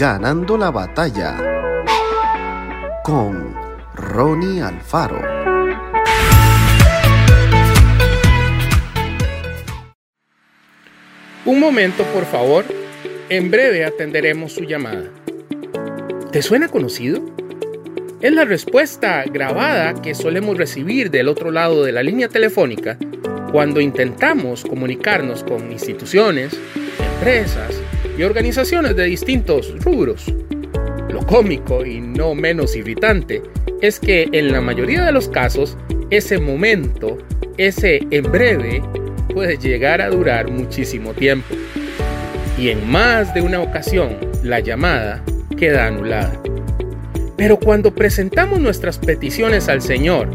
Ganando la batalla con Ronnie Alfaro. Un momento, por favor. En breve atenderemos su llamada. ¿Te suena conocido? Es la respuesta grabada que solemos recibir del otro lado de la línea telefónica cuando intentamos comunicarnos con instituciones, empresas y organizaciones de distintos rubros. Lo cómico y no menos irritante es que en la mayoría de los casos ese momento, ese en breve, puede llegar a durar muchísimo tiempo. Y en más de una ocasión la llamada queda anulada. Pero cuando presentamos nuestras peticiones al Señor,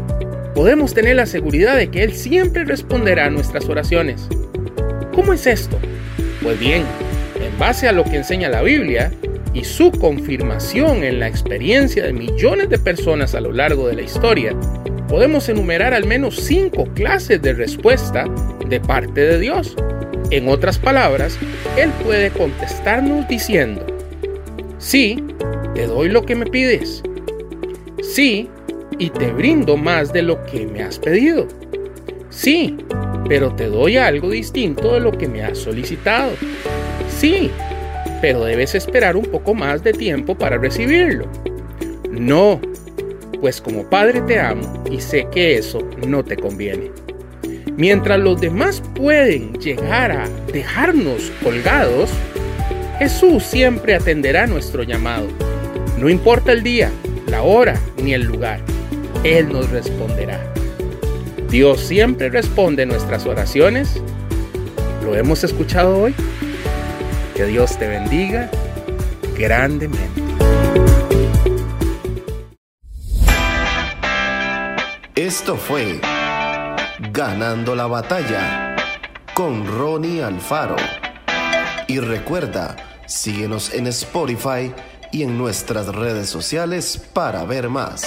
podemos tener la seguridad de que Él siempre responderá a nuestras oraciones. ¿Cómo es esto? Pues bien, en base a lo que enseña la Biblia y su confirmación en la experiencia de millones de personas a lo largo de la historia, podemos enumerar al menos cinco clases de respuesta de parte de Dios. En otras palabras, Él puede contestarnos diciendo, sí, te doy lo que me pides. Sí, y te brindo más de lo que me has pedido. Sí, pero te doy algo distinto de lo que me has solicitado. Sí, pero debes esperar un poco más de tiempo para recibirlo. No, pues como Padre te amo y sé que eso no te conviene. Mientras los demás pueden llegar a dejarnos colgados, Jesús siempre atenderá nuestro llamado. No importa el día, la hora ni el lugar. Él nos responderá. Dios siempre responde nuestras oraciones. ¿Lo hemos escuchado hoy? Que Dios te bendiga grandemente. Esto fue Ganando la batalla con Ronnie Alfaro. Y recuerda, síguenos en Spotify y en nuestras redes sociales para ver más.